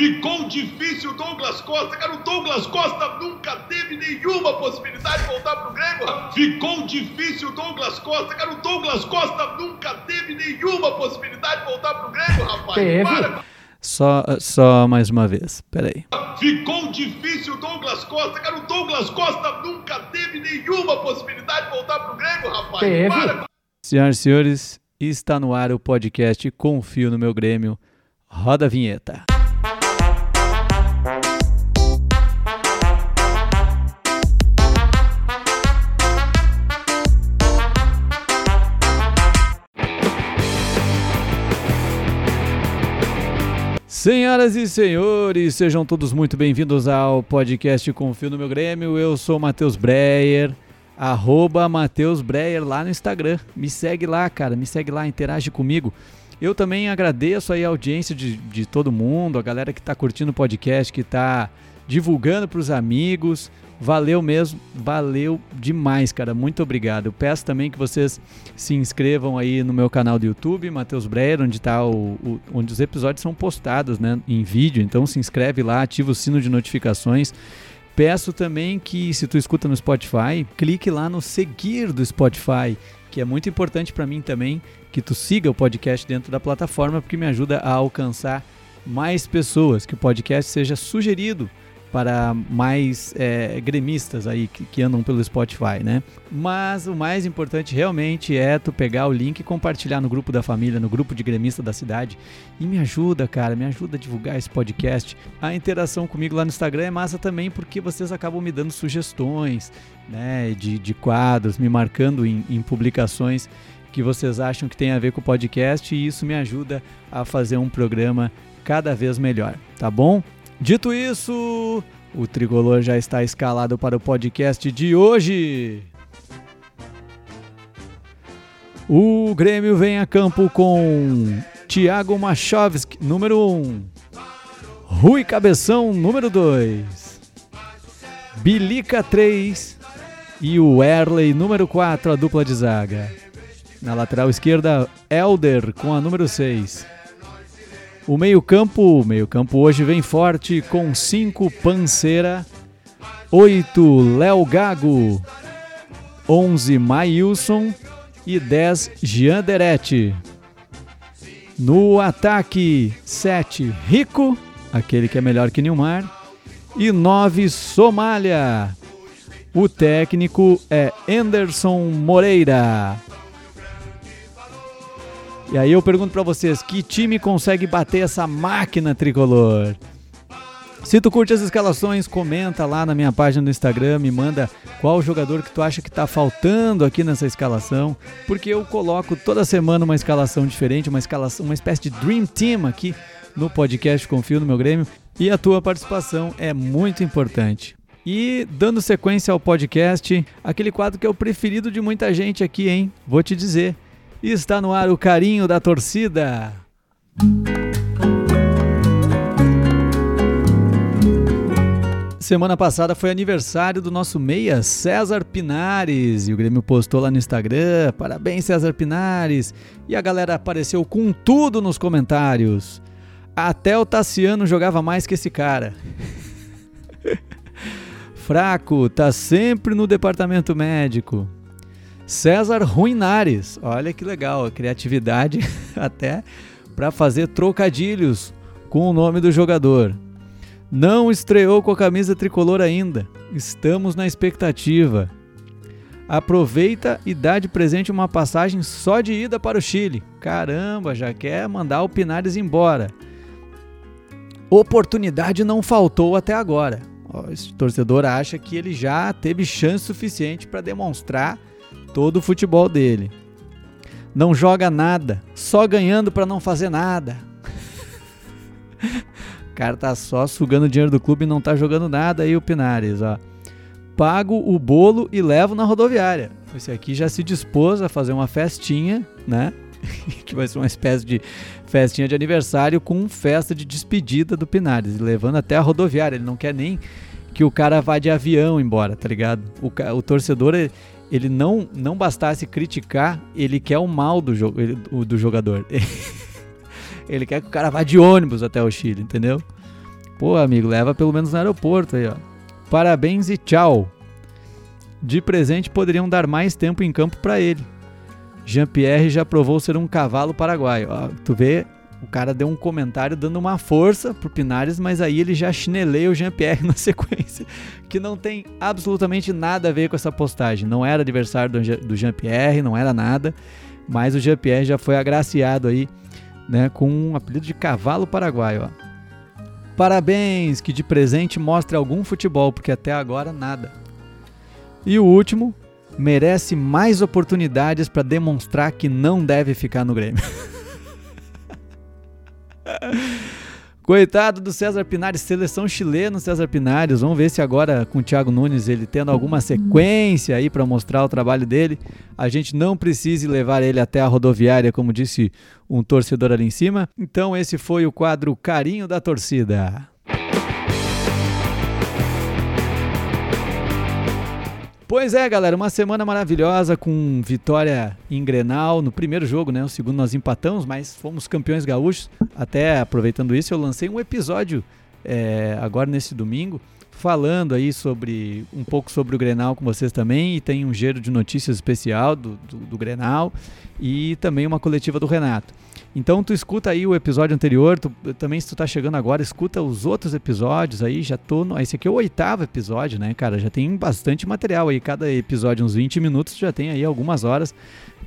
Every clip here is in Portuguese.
Ficou difícil o Douglas Costa, cara. O Douglas Costa nunca teve nenhuma possibilidade de voltar pro Grêmio. Ficou difícil o Douglas Costa, cara. O Douglas Costa nunca teve nenhuma possibilidade de voltar pro Grêmio, rapaz. Teve. Para. Só, só mais uma vez, peraí. Ficou difícil o Douglas Costa, cara. O Douglas Costa nunca teve nenhuma possibilidade de voltar pro Grêmio, rapaz. Teve. Para. Senhoras e senhores, está no ar o podcast Confio no Meu Grêmio. Roda a vinheta. Senhoras e senhores, sejam todos muito bem-vindos ao podcast Confio no Meu Grêmio. Eu sou Matheus Breyer, arroba Matheus Breyer lá no Instagram. Me segue lá, cara, me segue lá, interage comigo. Eu também agradeço aí a audiência de, de todo mundo, a galera que está curtindo o podcast, que está divulgando para os amigos. Valeu mesmo, valeu demais, cara. Muito obrigado. Eu peço também que vocês se inscrevam aí no meu canal do YouTube, Matheus Breyer, onde tá o, o- onde os episódios são postados, né, em vídeo. Então se inscreve lá, ativa o sino de notificações. Peço também que se tu escuta no Spotify, clique lá no seguir do Spotify, que é muito importante para mim também, que tu siga o podcast dentro da plataforma, porque me ajuda a alcançar mais pessoas, que o podcast seja sugerido para mais é, gremistas aí que, que andam pelo Spotify, né? Mas o mais importante realmente é tu pegar o link e compartilhar no grupo da família, no grupo de gremista da cidade. E me ajuda, cara, me ajuda a divulgar esse podcast. A interação comigo lá no Instagram é massa também porque vocês acabam me dando sugestões, né? De, de quadros, me marcando em, em publicações que vocês acham que tem a ver com o podcast e isso me ajuda a fazer um programa cada vez melhor, tá bom? Dito isso, o tricolor já está escalado para o podcast de hoje. O Grêmio vem a campo com Thiago Machovski, número 1. Um. Rui Cabeção, número 2. Bilica 3. E o Erley, número 4, a dupla de zaga. Na lateral esquerda, Elder com a número 6. O meio-campo, meio-campo hoje vem forte com 5 Panceira, 8 Léo Gago, 11 Maílson e 10 Jean. No ataque, 7 Rico, aquele que é melhor que Nilmar, e 9 Somália. O técnico é Anderson Moreira. E aí eu pergunto pra vocês, que time consegue bater essa máquina tricolor? Se tu curte as escalações, comenta lá na minha página do Instagram, me manda qual jogador que tu acha que tá faltando aqui nessa escalação, porque eu coloco toda semana uma escalação diferente, uma escalação, uma espécie de dream team aqui no podcast Confio no meu Grêmio, e a tua participação é muito importante. E dando sequência ao podcast, aquele quadro que é o preferido de muita gente aqui, hein? Vou te dizer. Está no ar o carinho da torcida. Semana passada foi aniversário do nosso meia César Pinares e o Grêmio postou lá no Instagram: parabéns, César Pinares. E a galera apareceu com tudo nos comentários. Até o Tassiano jogava mais que esse cara. Fraco, tá sempre no departamento médico. César Ruinares. Olha que legal, criatividade até para fazer trocadilhos com o nome do jogador. Não estreou com a camisa tricolor ainda. Estamos na expectativa. Aproveita e dá de presente uma passagem só de ida para o Chile. Caramba, já quer mandar o Pinares embora. Oportunidade não faltou até agora. Esse torcedor acha que ele já teve chance suficiente para demonstrar todo o futebol dele. Não joga nada, só ganhando para não fazer nada. o cara tá só sugando dinheiro do clube e não tá jogando nada aí o Pinares, ó. Pago o bolo e levo na rodoviária. Esse aqui já se dispôs a fazer uma festinha, né? que vai ser uma espécie de festinha de aniversário com festa de despedida do Pinares, levando até a rodoviária. Ele não quer nem que o cara vá de avião embora, tá ligado? O, o torcedor, ele não, não bastasse criticar, ele quer o mal do, jo ele- o- do jogador. ele quer que o cara vá de ônibus até o Chile, entendeu? Pô, amigo, leva pelo menos no aeroporto aí, ó. Parabéns e tchau. De presente poderiam dar mais tempo em campo para ele. Jean-Pierre já provou ser um cavalo paraguaio. Ó, tu vê, o cara deu um comentário dando uma força pro Pinares, mas aí ele já chineleia o Jean-Pierre na sequência, que não tem absolutamente nada a ver com essa postagem. Não era adversário do Jean-Pierre, não era nada, mas o Jean-Pierre já foi agraciado aí, né, com um apelido de cavalo paraguaio, ó. Parabéns, que de presente mostre algum futebol, porque até agora nada. E o último, merece mais oportunidades para demonstrar que não deve ficar no Grêmio. Coitado do César Pinares, seleção chilena César Pinares. Vamos ver se agora com o Thiago Nunes ele tendo alguma sequência aí para mostrar o trabalho dele, a gente não precise levar ele até a rodoviária, como disse um torcedor ali em cima. Então esse foi o quadro Carinho da Torcida. Pois é, galera, uma semana maravilhosa com vitória em Grenal no primeiro jogo, né? O segundo nós empatamos, mas fomos campeões gaúchos. Até aproveitando isso, eu lancei um episódio é, agora nesse domingo falando aí sobre um pouco sobre o Grenal com vocês também e tem um giro de notícias especial do, do, do Grenal e também uma coletiva do Renato. Então tu escuta aí o episódio anterior, tu, também se tu tá chegando agora, escuta os outros episódios aí, já tô no, esse aqui é o oitavo episódio, né, cara? Já tem bastante material aí, cada episódio uns 20 minutos, já tem aí algumas horas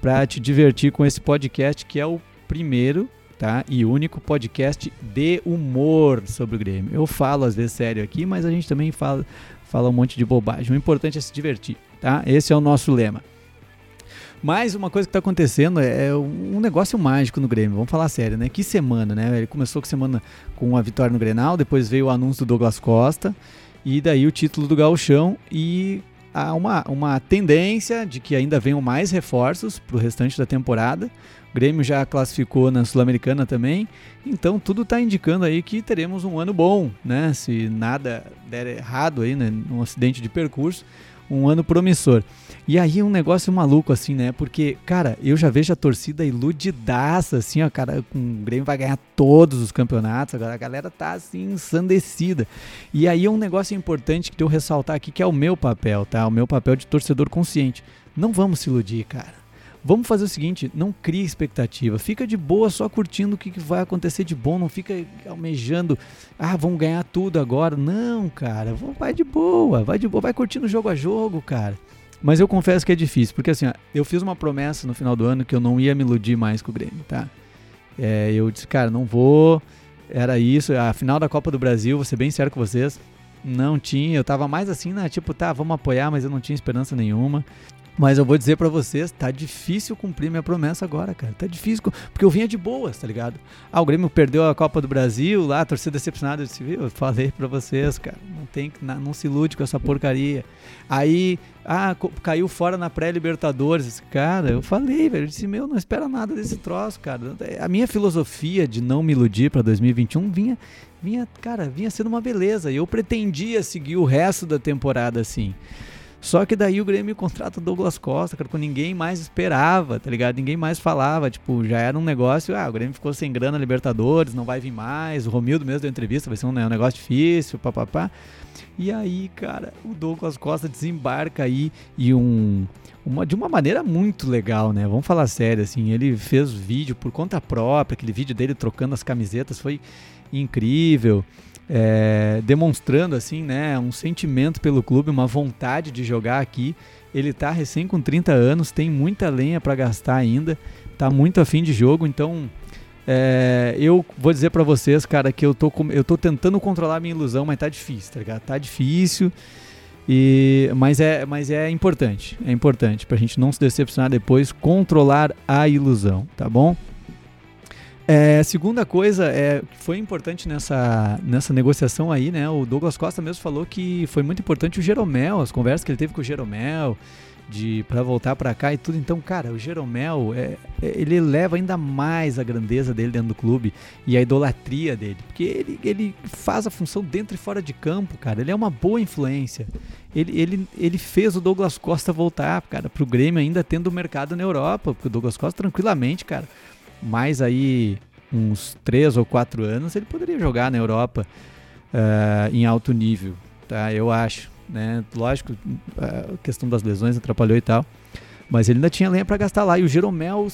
para te divertir com esse podcast que é o primeiro, tá? E único podcast de humor sobre o Grêmio. Eu falo às vezes sério aqui, mas a gente também fala fala um monte de bobagem. O importante é se divertir, tá? Esse é o nosso lema. Mas uma coisa que está acontecendo é, é um negócio mágico no Grêmio. Vamos falar sério, né? Que semana, né? Ele começou com semana com a vitória no Grenal, depois veio o anúncio do Douglas Costa e daí o título do Gauchão e há uma, uma tendência de que ainda venham mais reforços para o restante da temporada. O Grêmio já classificou na Sul-Americana também, então tudo está indicando aí que teremos um ano bom, né? Se nada der errado aí, né? num acidente de percurso, um ano promissor. E aí um negócio maluco, assim, né? Porque, cara, eu já vejo a torcida iludidaça, assim, ó, cara, com o Grêmio vai ganhar todos os campeonatos, agora a galera tá, assim, ensandecida. E aí é um negócio importante que eu ressaltar aqui, que é o meu papel, tá? O meu papel de torcedor consciente. Não vamos se iludir, cara. Vamos fazer o seguinte, não crie expectativa, fica de boa só curtindo o que vai acontecer de bom, não fica almejando, ah, vamos ganhar tudo agora. Não, cara, vai de boa, vai de boa, vai curtindo jogo a jogo, cara. Mas eu confesso que é difícil, porque assim, ó, eu fiz uma promessa no final do ano que eu não ia me iludir mais com o Grêmio, tá? É, eu disse, cara, não vou, era isso, a final da Copa do Brasil, vou ser bem sério com vocês, não tinha, eu tava mais assim, né, tipo, tá, vamos apoiar, mas eu não tinha esperança nenhuma. Mas eu vou dizer para vocês, tá difícil cumprir minha promessa agora, cara. Tá difícil, porque eu vinha de boas, tá ligado? Ah, o Grêmio perdeu a Copa do Brasil lá, a torcida decepcionada. Eu disse, viu? Eu falei para vocês, cara, não tem não, se ilude com essa porcaria. Aí, ah, caiu fora na pré-Libertadores. Cara, eu falei, velho, eu disse, meu, não espera nada desse troço, cara. A minha filosofia de não me iludir para 2021 vinha vinha, cara, vinha sendo uma beleza. E eu pretendia seguir o resto da temporada assim. Só que daí o Grêmio contrata o Douglas Costa, cara, quando ninguém mais esperava, tá ligado? Ninguém mais falava, tipo, já era um negócio, ah, o Grêmio ficou sem grana Libertadores, não vai vir mais, o Romildo mesmo deu entrevista, vai ser um, né, um negócio difícil, papapá. E aí, cara, o Douglas Costa desembarca aí e um, uma, de uma maneira muito legal, né? Vamos falar sério, assim, ele fez vídeo por conta própria, aquele vídeo dele trocando as camisetas foi incrível é, demonstrando assim, né, um sentimento pelo clube, uma vontade de jogar aqui. Ele está recém com 30 anos, tem muita lenha para gastar ainda, está muito afim de jogo, então é, eu vou dizer para vocês, cara, que eu tô, eu tô tentando controlar a minha ilusão, mas tá difícil, tá ligado? Tá difícil. E, mas, é, mas é importante, é importante pra gente não se decepcionar depois, controlar a ilusão, tá bom? É, segunda coisa é foi importante nessa, nessa negociação aí, né? O Douglas Costa mesmo falou que foi muito importante o Jeromel, as conversas que ele teve com o Jeromel de para voltar para cá e tudo. Então, cara, o Jeromel, é, é, ele eleva ainda mais a grandeza dele dentro do clube e a idolatria dele, porque ele, ele faz a função dentro e fora de campo, cara. Ele é uma boa influência. Ele, ele, ele fez o Douglas Costa voltar, cara, pro Grêmio ainda tendo mercado na Europa, porque o Douglas Costa tranquilamente, cara, mais aí uns três ou quatro anos, ele poderia jogar na Europa. uh, em alto nível, tá? Eu acho, né? Lógico, a questão das lesões atrapalhou e tal, mas ele ainda tinha lenha para gastar lá. E o Jeromel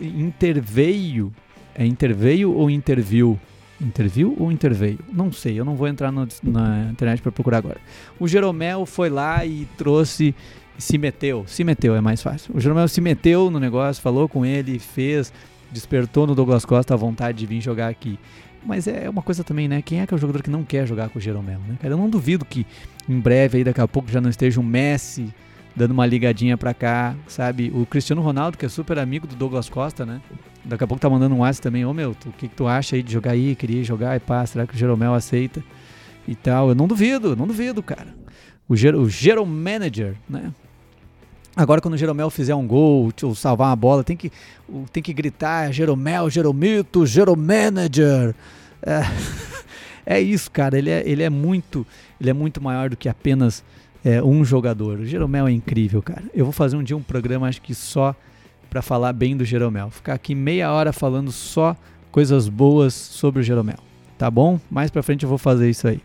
interveio, é interveio ou interviu? Interviu ou interveio? Não sei, eu não vou entrar no, na internet para procurar agora. O Jeromel foi lá e trouxe, se meteu, se meteu é mais fácil. O Jeromel se meteu no negócio, falou com ele, fez, despertou no Douglas Costa a vontade de vir jogar aqui. Mas é uma coisa também, né? Quem é que é o jogador que não quer jogar com o Jeromel, né? Cara, eu não duvido que em breve aí daqui a pouco já não esteja um Messi dando uma ligadinha pra cá, sabe? O Cristiano Ronaldo, que é super amigo do Douglas Costa, né? Daqui a pouco tá mandando um WhatsApp também, ô meu, o que, que tu acha aí de jogar aí? Queria jogar e pá, será que o Jeromel aceita? E tal. Eu não duvido, não duvido, cara. O, Ger o Jerome Manager, né? Agora, quando o Jeromel fizer um gol ou salvar uma bola, tem que, tem que gritar Jeromel, Jeromito, Jeromanager. É, é isso, cara. Ele é, ele é muito ele é muito maior do que apenas é, um jogador. O Jeromel é incrível, cara. Eu vou fazer um dia um programa, acho que só para falar bem do Jeromel. Ficar aqui meia hora falando só coisas boas sobre o Jeromel. Tá bom? Mais pra frente eu vou fazer isso aí.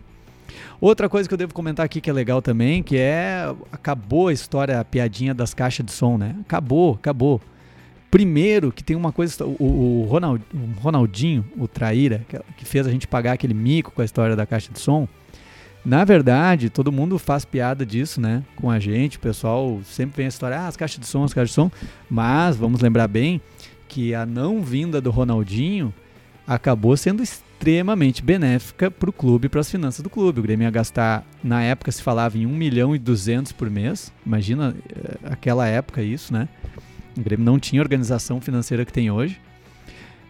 Outra coisa que eu devo comentar aqui que é legal também, que é acabou a história, a piadinha das caixas de som, né? Acabou, acabou. Primeiro que tem uma coisa, o, o, Ronald, o Ronaldinho, o traíra, que fez a gente pagar aquele mico com a história da caixa de som, na verdade, todo mundo faz piada disso, né? Com a gente, o pessoal sempre vem a história, ah, as caixas de som, as caixas de som. Mas vamos lembrar bem que a não vinda do Ronaldinho acabou sendo extremamente benéfica para o clube, para as finanças do clube. O Grêmio ia gastar, na época se falava em 1 milhão e 200 por mês. Imagina eh, aquela época isso, né? O Grêmio não tinha organização financeira que tem hoje.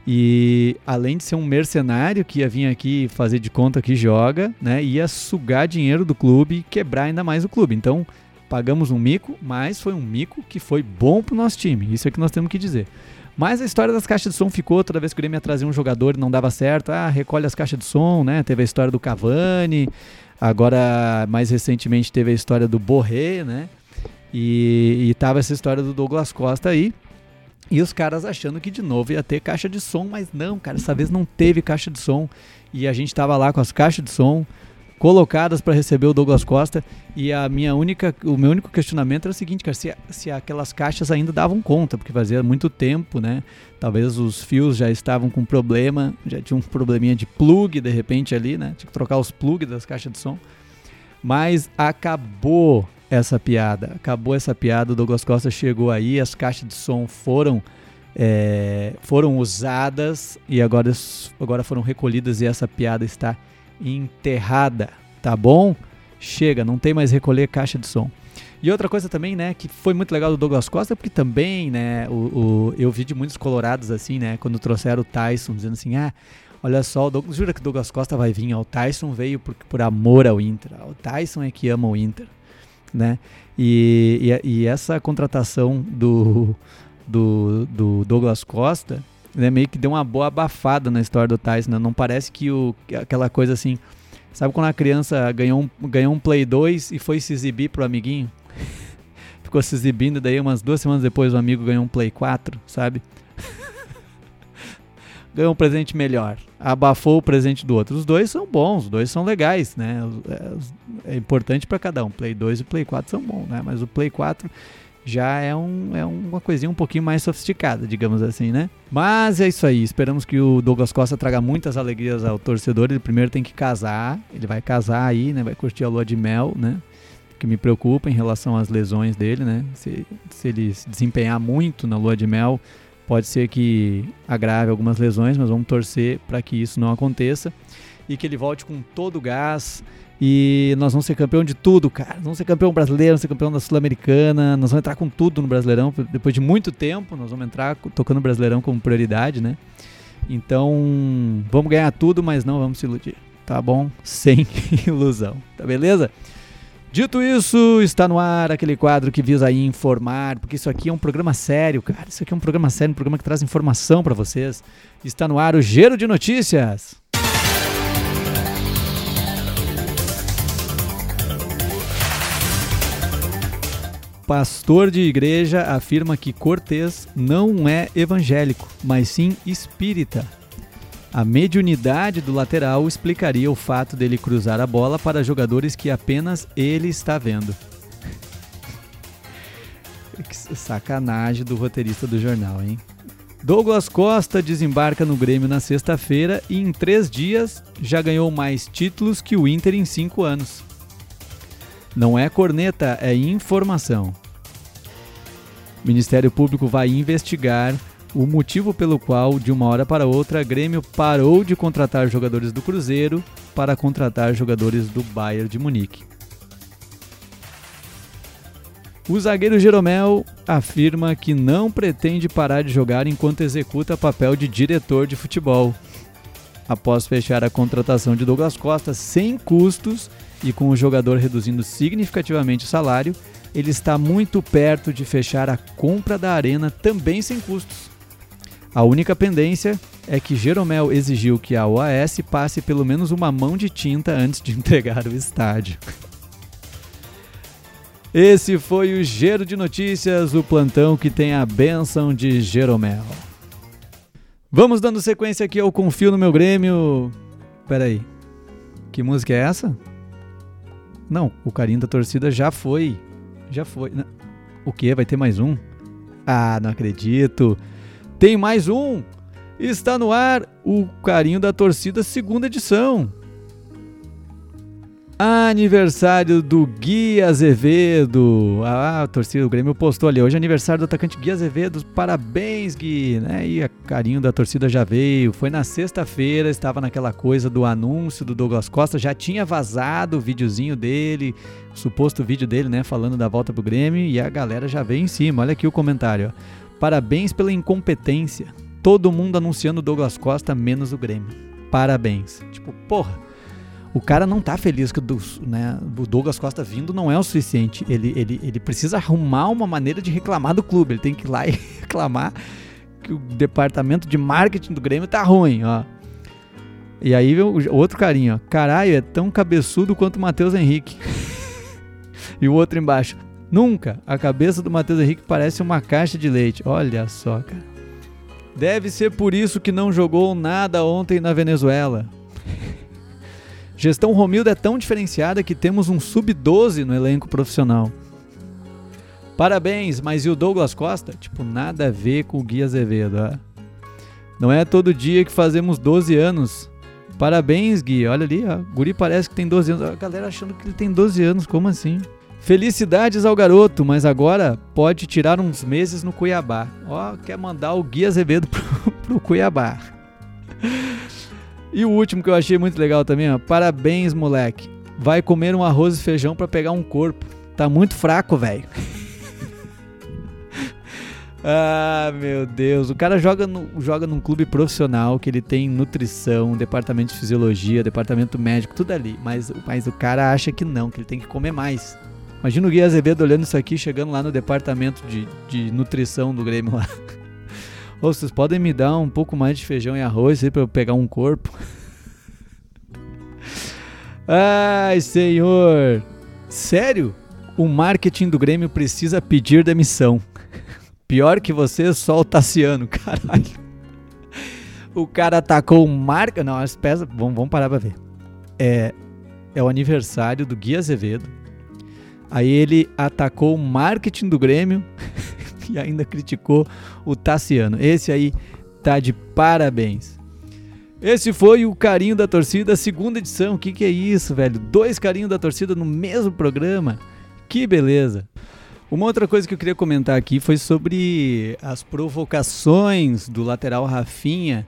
E além de ser um mercenário que ia vir aqui fazer de conta que joga, né, ia sugar dinheiro do clube e quebrar ainda mais o clube. Então, pagamos um mico, mas foi um mico que foi bom pro nosso time. Isso é que nós temos que dizer. Mas a história das caixas de som ficou toda vez que o Grêmio ia trazer um jogador e não dava certo. Ah, recolhe as caixas de som, né? Teve a história do Cavani, agora mais recentemente teve a história do Borré, né? E, e tava essa história do Douglas Costa aí. E os caras achando que de novo ia ter caixa de som, mas não, cara, dessa vez não teve caixa de som. E a gente tava lá com as caixas de som colocadas para receber o Douglas Costa. E a minha única, o meu único questionamento era o seguinte, cara, se, se aquelas caixas ainda davam conta, porque fazia muito tempo, né? Talvez os fios já estavam com problema, já tinha um probleminha de plug de repente ali, né? Tinha que trocar os plugs das caixas de som. Mas acabou essa piada. Acabou essa piada, o Douglas Costa chegou aí, as caixas de som foram é, foram usadas e agora, agora foram recolhidas e essa piada está enterrada, tá bom? Chega, não tem mais recolher caixa de som. E outra coisa também, né, que foi muito legal do Douglas Costa, porque também, né, o, o, eu vi de muitos colorados assim, né, quando trouxeram o Tyson, dizendo assim, ah, olha só, o Douglas, jura que o Douglas Costa vai vir, o Tyson veio por, por amor ao Inter, o Tyson é que ama o Inter né? E, e, e essa contratação do, do, do, Douglas Costa né, meio que deu uma boa abafada na história do Tyson. Né? Não parece que o, aquela coisa assim. Sabe quando a criança ganhou um, ganhou um Play 2 e foi se exibir pro amiguinho? Ficou se exibindo, daí umas duas semanas depois o amigo ganhou um Play 4, sabe? ganhou um presente melhor, abafou o presente do outro. Os dois são bons, os dois são legais, né? É, é importante para cada um. Play 2 e Play 4 são bons, né? Mas o Play 4 já é, um, é uma coisinha um pouquinho mais sofisticada, digamos assim, né? Mas é isso aí. Esperamos que o Douglas Costa traga muitas alegrias ao torcedor. Ele primeiro tem que casar, ele vai casar aí, né? Vai curtir a lua de mel, né? Que me preocupa em relação às lesões dele, né? Se, se ele se desempenhar muito na lua de mel, Pode ser que agrave algumas lesões, mas vamos torcer para que isso não aconteça e que ele volte com todo o gás. E nós vamos ser campeão de tudo, cara. Nós vamos ser campeão brasileiro, vamos ser campeão da Sul-Americana. Nós vamos entrar com tudo no Brasileirão. Depois de muito tempo, nós vamos entrar tocando o Brasileirão como prioridade, né? Então, vamos ganhar tudo, mas não vamos se iludir, tá bom? Sem ilusão, tá beleza? Dito isso, está no ar aquele quadro que visa informar, porque isso aqui é um programa sério, cara. Isso aqui é um programa sério, um programa que traz informação para vocês. Está no ar o Giro de Notícias. Pastor de igreja afirma que Cortez não é evangélico, mas sim espírita. A mediunidade do lateral explicaria o fato dele cruzar a bola para jogadores que apenas ele está vendo. Que sacanagem do roteirista do jornal, hein? Douglas Costa desembarca no Grêmio na sexta-feira e em três dias já ganhou mais títulos que o Inter em cinco anos. Não é corneta, é informação. O Ministério Público vai investigar o motivo pelo qual, de uma hora para outra, Grêmio parou de contratar jogadores do Cruzeiro para contratar jogadores do Bayern de Munique. O zagueiro Jeromel afirma que não pretende parar de jogar enquanto executa papel de diretor de futebol. Após fechar a contratação de Douglas Costa sem custos e com o jogador reduzindo significativamente o salário, ele está muito perto de fechar a compra da arena também sem custos. A única pendência é que Jeromel exigiu que a OAS passe pelo menos uma mão de tinta antes de entregar o estádio. Esse foi o Giro de Notícias, o plantão que tem a benção de Jeromel. Vamos dando sequência aqui ao Confio no meu Grêmio. Pera aí. Que música é essa? Não, o carinho da torcida já foi. Já foi. O que? Vai ter mais um? Ah, não acredito. Tem mais um. Está no ar o carinho da torcida segunda edição. Aniversário do Gui Azevedo. Ah, a torcida do Grêmio postou ali. Hoje é aniversário do atacante Gui Azevedo. Parabéns, Gui. Né? E a carinho da torcida já veio. Foi na sexta-feira, estava naquela coisa do anúncio do Douglas Costa. Já tinha vazado o videozinho dele, o suposto vídeo dele, né? Falando da volta pro Grêmio. E a galera já veio em cima. Olha aqui o comentário. Ó. Parabéns pela incompetência. Todo mundo anunciando o Douglas Costa, menos o Grêmio. Parabéns. Tipo, porra o cara não tá feliz que o, né, o Douglas Costa vindo não é o suficiente. Ele, ele, ele precisa arrumar uma maneira de reclamar do clube. Ele tem que ir lá e reclamar que o departamento de marketing do Grêmio tá ruim, ó. E aí o outro carinha, ó. Caralho, é tão cabeçudo quanto o Matheus Henrique. e o outro embaixo. Nunca. A cabeça do Matheus Henrique parece uma caixa de leite. Olha só, cara. Deve ser por isso que não jogou nada ontem na Venezuela. Gestão Romildo é tão diferenciada que temos um sub-12 no elenco profissional. Parabéns, mas e o Douglas Costa? Tipo, nada a ver com o Gui Azevedo. Ó. Não é todo dia que fazemos 12 anos. Parabéns, Gui. Olha ali, ó. O Guri parece que tem 12 anos. A galera achando que ele tem 12 anos. Como assim? Felicidades ao garoto, mas agora pode tirar uns meses no Cuiabá. Ó, quer mandar o Gui Azevedo pro, pro Cuiabá. E o último que eu achei muito legal também, ó. Parabéns, moleque. Vai comer um arroz e feijão para pegar um corpo. Tá muito fraco, velho. ah, meu Deus. O cara joga, no, joga num clube profissional que ele tem nutrição, departamento de fisiologia, departamento médico, tudo ali. Mas, mas o cara acha que não, que ele tem que comer mais. Imagina o Gui Azevedo olhando isso aqui, chegando lá no departamento de, de nutrição do Grêmio lá. Ou vocês podem me dar um pouco mais de feijão e arroz aí pra eu pegar um corpo? Ai, senhor! Sério? O marketing do Grêmio precisa pedir demissão. Pior que você, só o Tassiano, caralho. O cara atacou o marca. Não, as peças. Vamos, vamos parar pra ver. É, é o aniversário do Gui Azevedo. Aí ele atacou o marketing do Grêmio. E ainda criticou o Tassiano. Esse aí tá de parabéns. Esse foi o Carinho da Torcida, segunda edição. O que, que é isso, velho? Dois Carinhos da Torcida no mesmo programa. Que beleza. Uma outra coisa que eu queria comentar aqui foi sobre as provocações do lateral Rafinha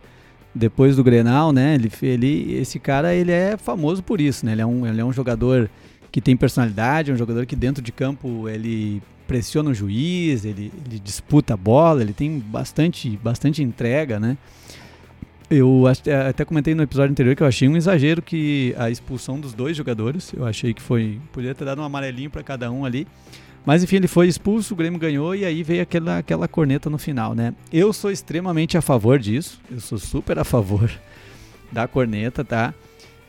depois do Grenal, né? Ele, ele, esse cara ele é famoso por isso, né? Ele é um, ele é um jogador que tem personalidade, é um jogador que dentro de campo ele pressiona o juiz, ele, ele disputa a bola, ele tem bastante, bastante entrega, né? Eu até comentei no episódio anterior que eu achei um exagero que a expulsão dos dois jogadores, eu achei que foi, podia ter dado um amarelinho para cada um ali. Mas enfim, ele foi expulso, o Grêmio ganhou e aí veio aquela, aquela corneta no final, né? Eu sou extremamente a favor disso, eu sou super a favor da corneta, tá?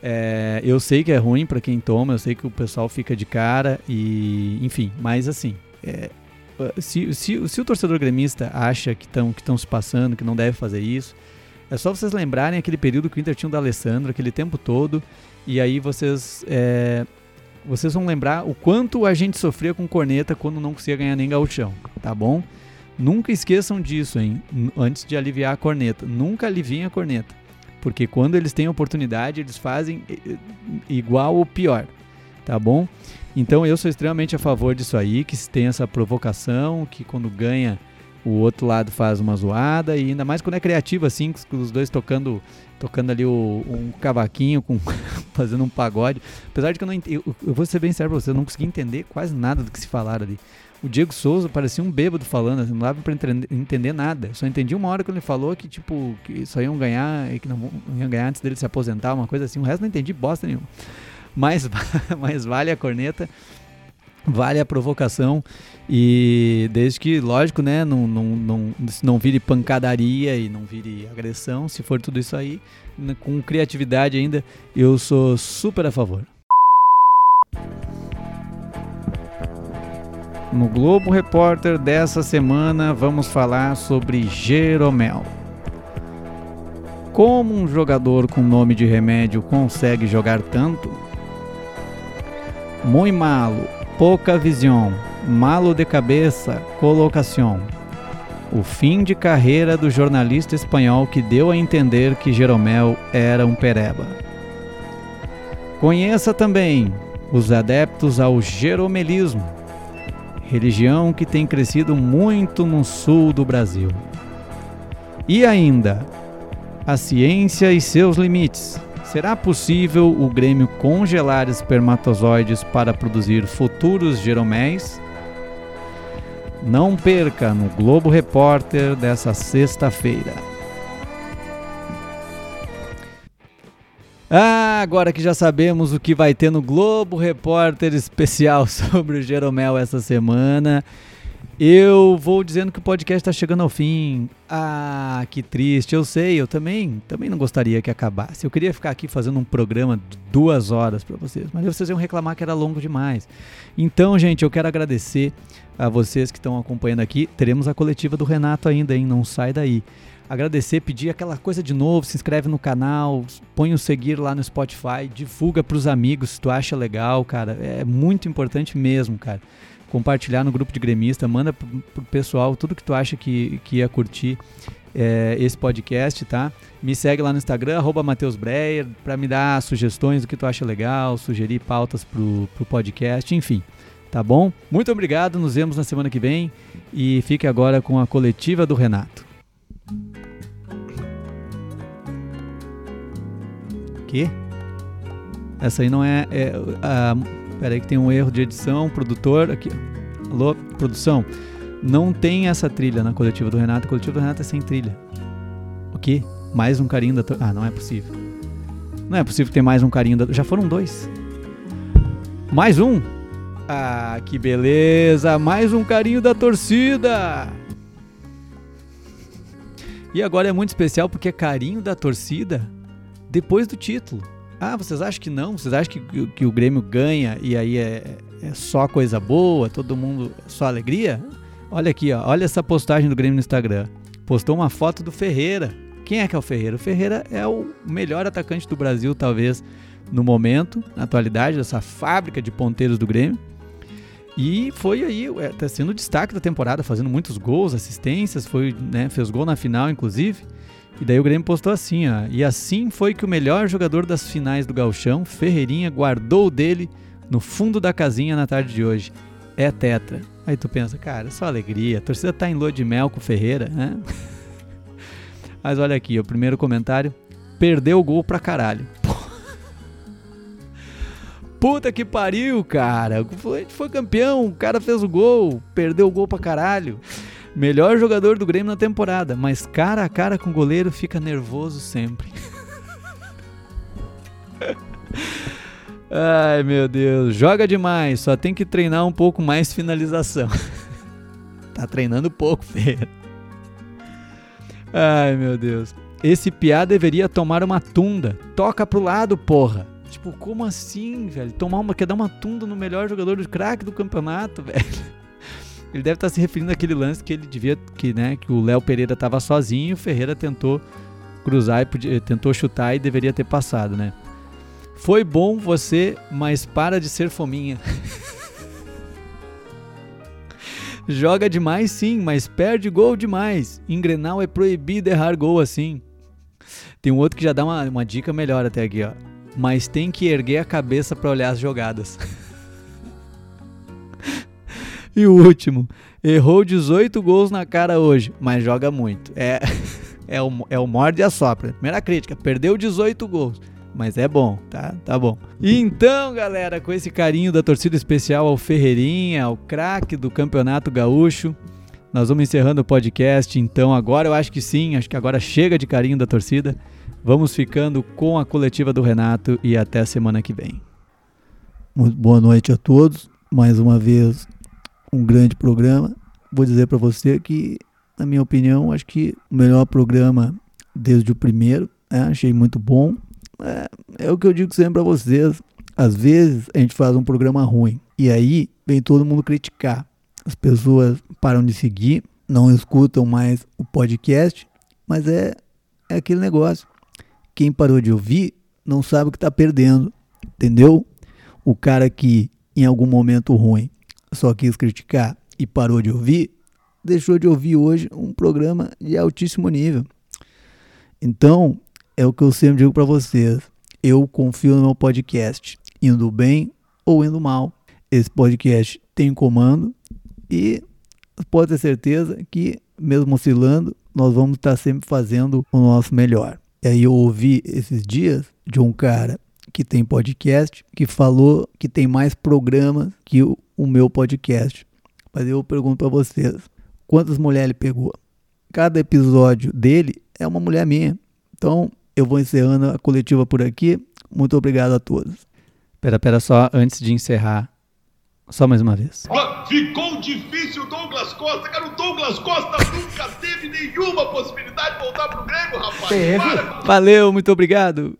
É, eu sei que é ruim para quem toma, eu sei que o pessoal fica de cara e enfim, mas assim, é, se, se, se, o torcedor gremista acha que estão que se passando, que não deve fazer isso, É só vocês lembrarem aquele período que o Inter tinha o da Alessandro, aquele tempo todo, e aí vocês é, vocês vão lembrar o quanto a gente sofria com corneta quando não conseguia ganhar nem gauchão, tá bom? Nunca esqueçam disso, hein? Antes de aliviar a corneta. Nunca aliviem a corneta. Porque quando eles têm oportunidade, eles fazem igual ou pior, tá bom? Então eu sou extremamente a favor disso aí, que se tem essa provocação, que quando ganha o outro lado faz uma zoada e ainda mais quando é criativo assim, com os dois tocando tocando ali o, um cavaquinho, com, fazendo um pagode. Apesar de que eu não eu, eu vou ser bem sério pra você, eu não consegui entender quase nada do que se falaram ali. O Diego Souza parecia um bêbado falando, assim, não dava entender, entender nada. Só entendi uma hora que ele falou que, tipo, que só iam ganhar e que não iam ganhar antes dele se aposentar, uma coisa assim. O resto não entendi bosta nenhuma. Mas, mas vale a corneta vale a provocação e desde que, lógico, né, não, não, não, não vire pancadaria e não vire agressão, se for tudo isso aí, com criatividade ainda, eu sou super a favor. No Globo Repórter dessa semana vamos falar sobre Jeromel. Como um jogador com nome de remédio consegue jogar tanto? Muito malo, pouca visão, malo de cabeça, colocação. O fim de carreira do jornalista espanhol que deu a entender que Jeromel era um pereba. Conheça também os adeptos ao jeromelismo, religião que tem crescido muito no sul do Brasil. E ainda, a ciência e seus limites. Será possível o Grêmio congelar espermatozoides para produzir futuros Jeroméis? Não perca no Globo Repórter dessa sexta-feira. Ah, agora que já sabemos o que vai ter no Globo Repórter especial sobre o Jeromel essa semana, eu vou dizendo que o podcast está chegando ao fim. Ah, que triste. Eu sei, eu também, também não gostaria que acabasse. Eu queria ficar aqui fazendo um programa de duas horas para vocês, mas vocês iam reclamar que era longo demais. Então, gente, eu quero agradecer a vocês que estão acompanhando aqui. Teremos a coletiva do Renato ainda, hein? Não sai daí. Agradecer, pedir aquela coisa de novo, se inscreve no canal, põe o seguir lá no Spotify, divulga para os amigos se tu acha legal, cara. É muito importante mesmo, cara compartilhar no grupo de gremista, manda pro, pro pessoal tudo que tu acha que, que ia curtir é, esse podcast, tá? Me segue lá no Instagram, arroba Matheus Breyer, para me dar sugestões do que tu acha legal, sugerir pautas pro, pro podcast, enfim. Tá bom? Muito obrigado, nos vemos na semana que vem e fique agora com a coletiva do Renato. Que? Essa aí não é, é a Pera aí que tem um erro de edição, produtor, aqui. Alô, produção. Não tem essa trilha na coletiva do Renato. A coletiva do Renato é sem trilha. O quê? Mais um carinho da... Ah, não é possível. Não é possível ter mais um carinho da... Já foram dois. Mais um? Ah, que beleza! Mais um carinho da torcida! E agora é muito especial porque é carinho da torcida depois do título. Ah, vocês acham que não? Vocês acham que, que o Grêmio ganha e aí é, é só coisa boa, todo mundo só alegria? Olha aqui, ó, olha essa postagem do Grêmio no Instagram. Postou uma foto do Ferreira. Quem é que é o Ferreira? O Ferreira é o melhor atacante do Brasil, talvez, no momento, na atualidade, dessa fábrica de ponteiros do Grêmio. E foi aí, está é, sendo o destaque da temporada, fazendo muitos gols, assistências, foi, né, fez gol na final, inclusive. E daí o Grêmio postou assim, ó. E assim foi que o melhor jogador das finais do Galchão, Ferreirinha, guardou dele no fundo da casinha na tarde de hoje. É tetra. Aí tu pensa, cara, só alegria. A torcida tá em lua de mel com o Ferreira, né? Mas olha aqui, o primeiro comentário. Perdeu o gol pra caralho. Puta que pariu, cara. A gente foi campeão, o cara fez o gol, perdeu o gol pra caralho. Melhor jogador do Grêmio na temporada, mas cara a cara com o goleiro fica nervoso sempre. Ai meu Deus, joga demais, só tem que treinar um pouco mais finalização. tá treinando pouco, Ferreira. Ai meu Deus. Esse piá deveria tomar uma tunda. Toca pro lado, porra. Tipo, como assim, velho? Tomar uma, quer dar uma tunda no melhor jogador do craque do campeonato, velho. Ele deve estar se referindo àquele lance que ele devia que, né, que o Léo Pereira estava sozinho, o Ferreira tentou cruzar e podia, tentou chutar e deveria ter passado, né? Foi bom você, mas para de ser fominha. Joga demais sim, mas perde gol demais. Em Grenal é proibido errar gol assim. Tem um outro que já dá uma, uma dica melhor até aqui, ó. Mas tem que erguer a cabeça para olhar as jogadas. e o último. Errou 18 gols na cara hoje, mas joga muito. É, é, o, é o morde e a sopra. Primeira crítica, perdeu 18 gols mas é bom, tá? Tá bom. Então, galera, com esse carinho da torcida especial ao Ferreirinha, ao craque do Campeonato Gaúcho, nós vamos encerrando o podcast. Então, agora eu acho que sim, acho que agora chega de carinho da torcida. Vamos ficando com a coletiva do Renato e até semana que vem. Muito boa noite a todos. Mais uma vez, um grande programa. Vou dizer para você que, na minha opinião, acho que o melhor programa desde o primeiro. Né? Achei muito bom. É, é o que eu digo sempre para vocês. Às vezes a gente faz um programa ruim e aí vem todo mundo criticar. As pessoas param de seguir, não escutam mais o podcast, mas é, é aquele negócio. Quem parou de ouvir não sabe o que está perdendo, entendeu? O cara que em algum momento ruim só quis criticar e parou de ouvir, deixou de ouvir hoje um programa de altíssimo nível. Então, é o que eu sempre digo para vocês. Eu confio no meu podcast, indo bem ou indo mal. Esse podcast tem comando e pode ter certeza que, mesmo oscilando, nós vamos estar sempre fazendo o nosso melhor. E aí eu ouvi esses dias de um cara que tem podcast que falou que tem mais programas que o, o meu podcast. Mas eu pergunto para vocês, quantas mulheres ele pegou? Cada episódio dele é uma mulher minha. Então, eu vou encerrando a coletiva por aqui. Muito obrigado a todos. Pera, pera só, antes de encerrar, só mais uma vez. Ficou difícil Douglas Costa, cara. O Douglas Costa nunca teve nenhuma possibilidade de voltar pro Grêmio, rapaz. Valeu, muito obrigado.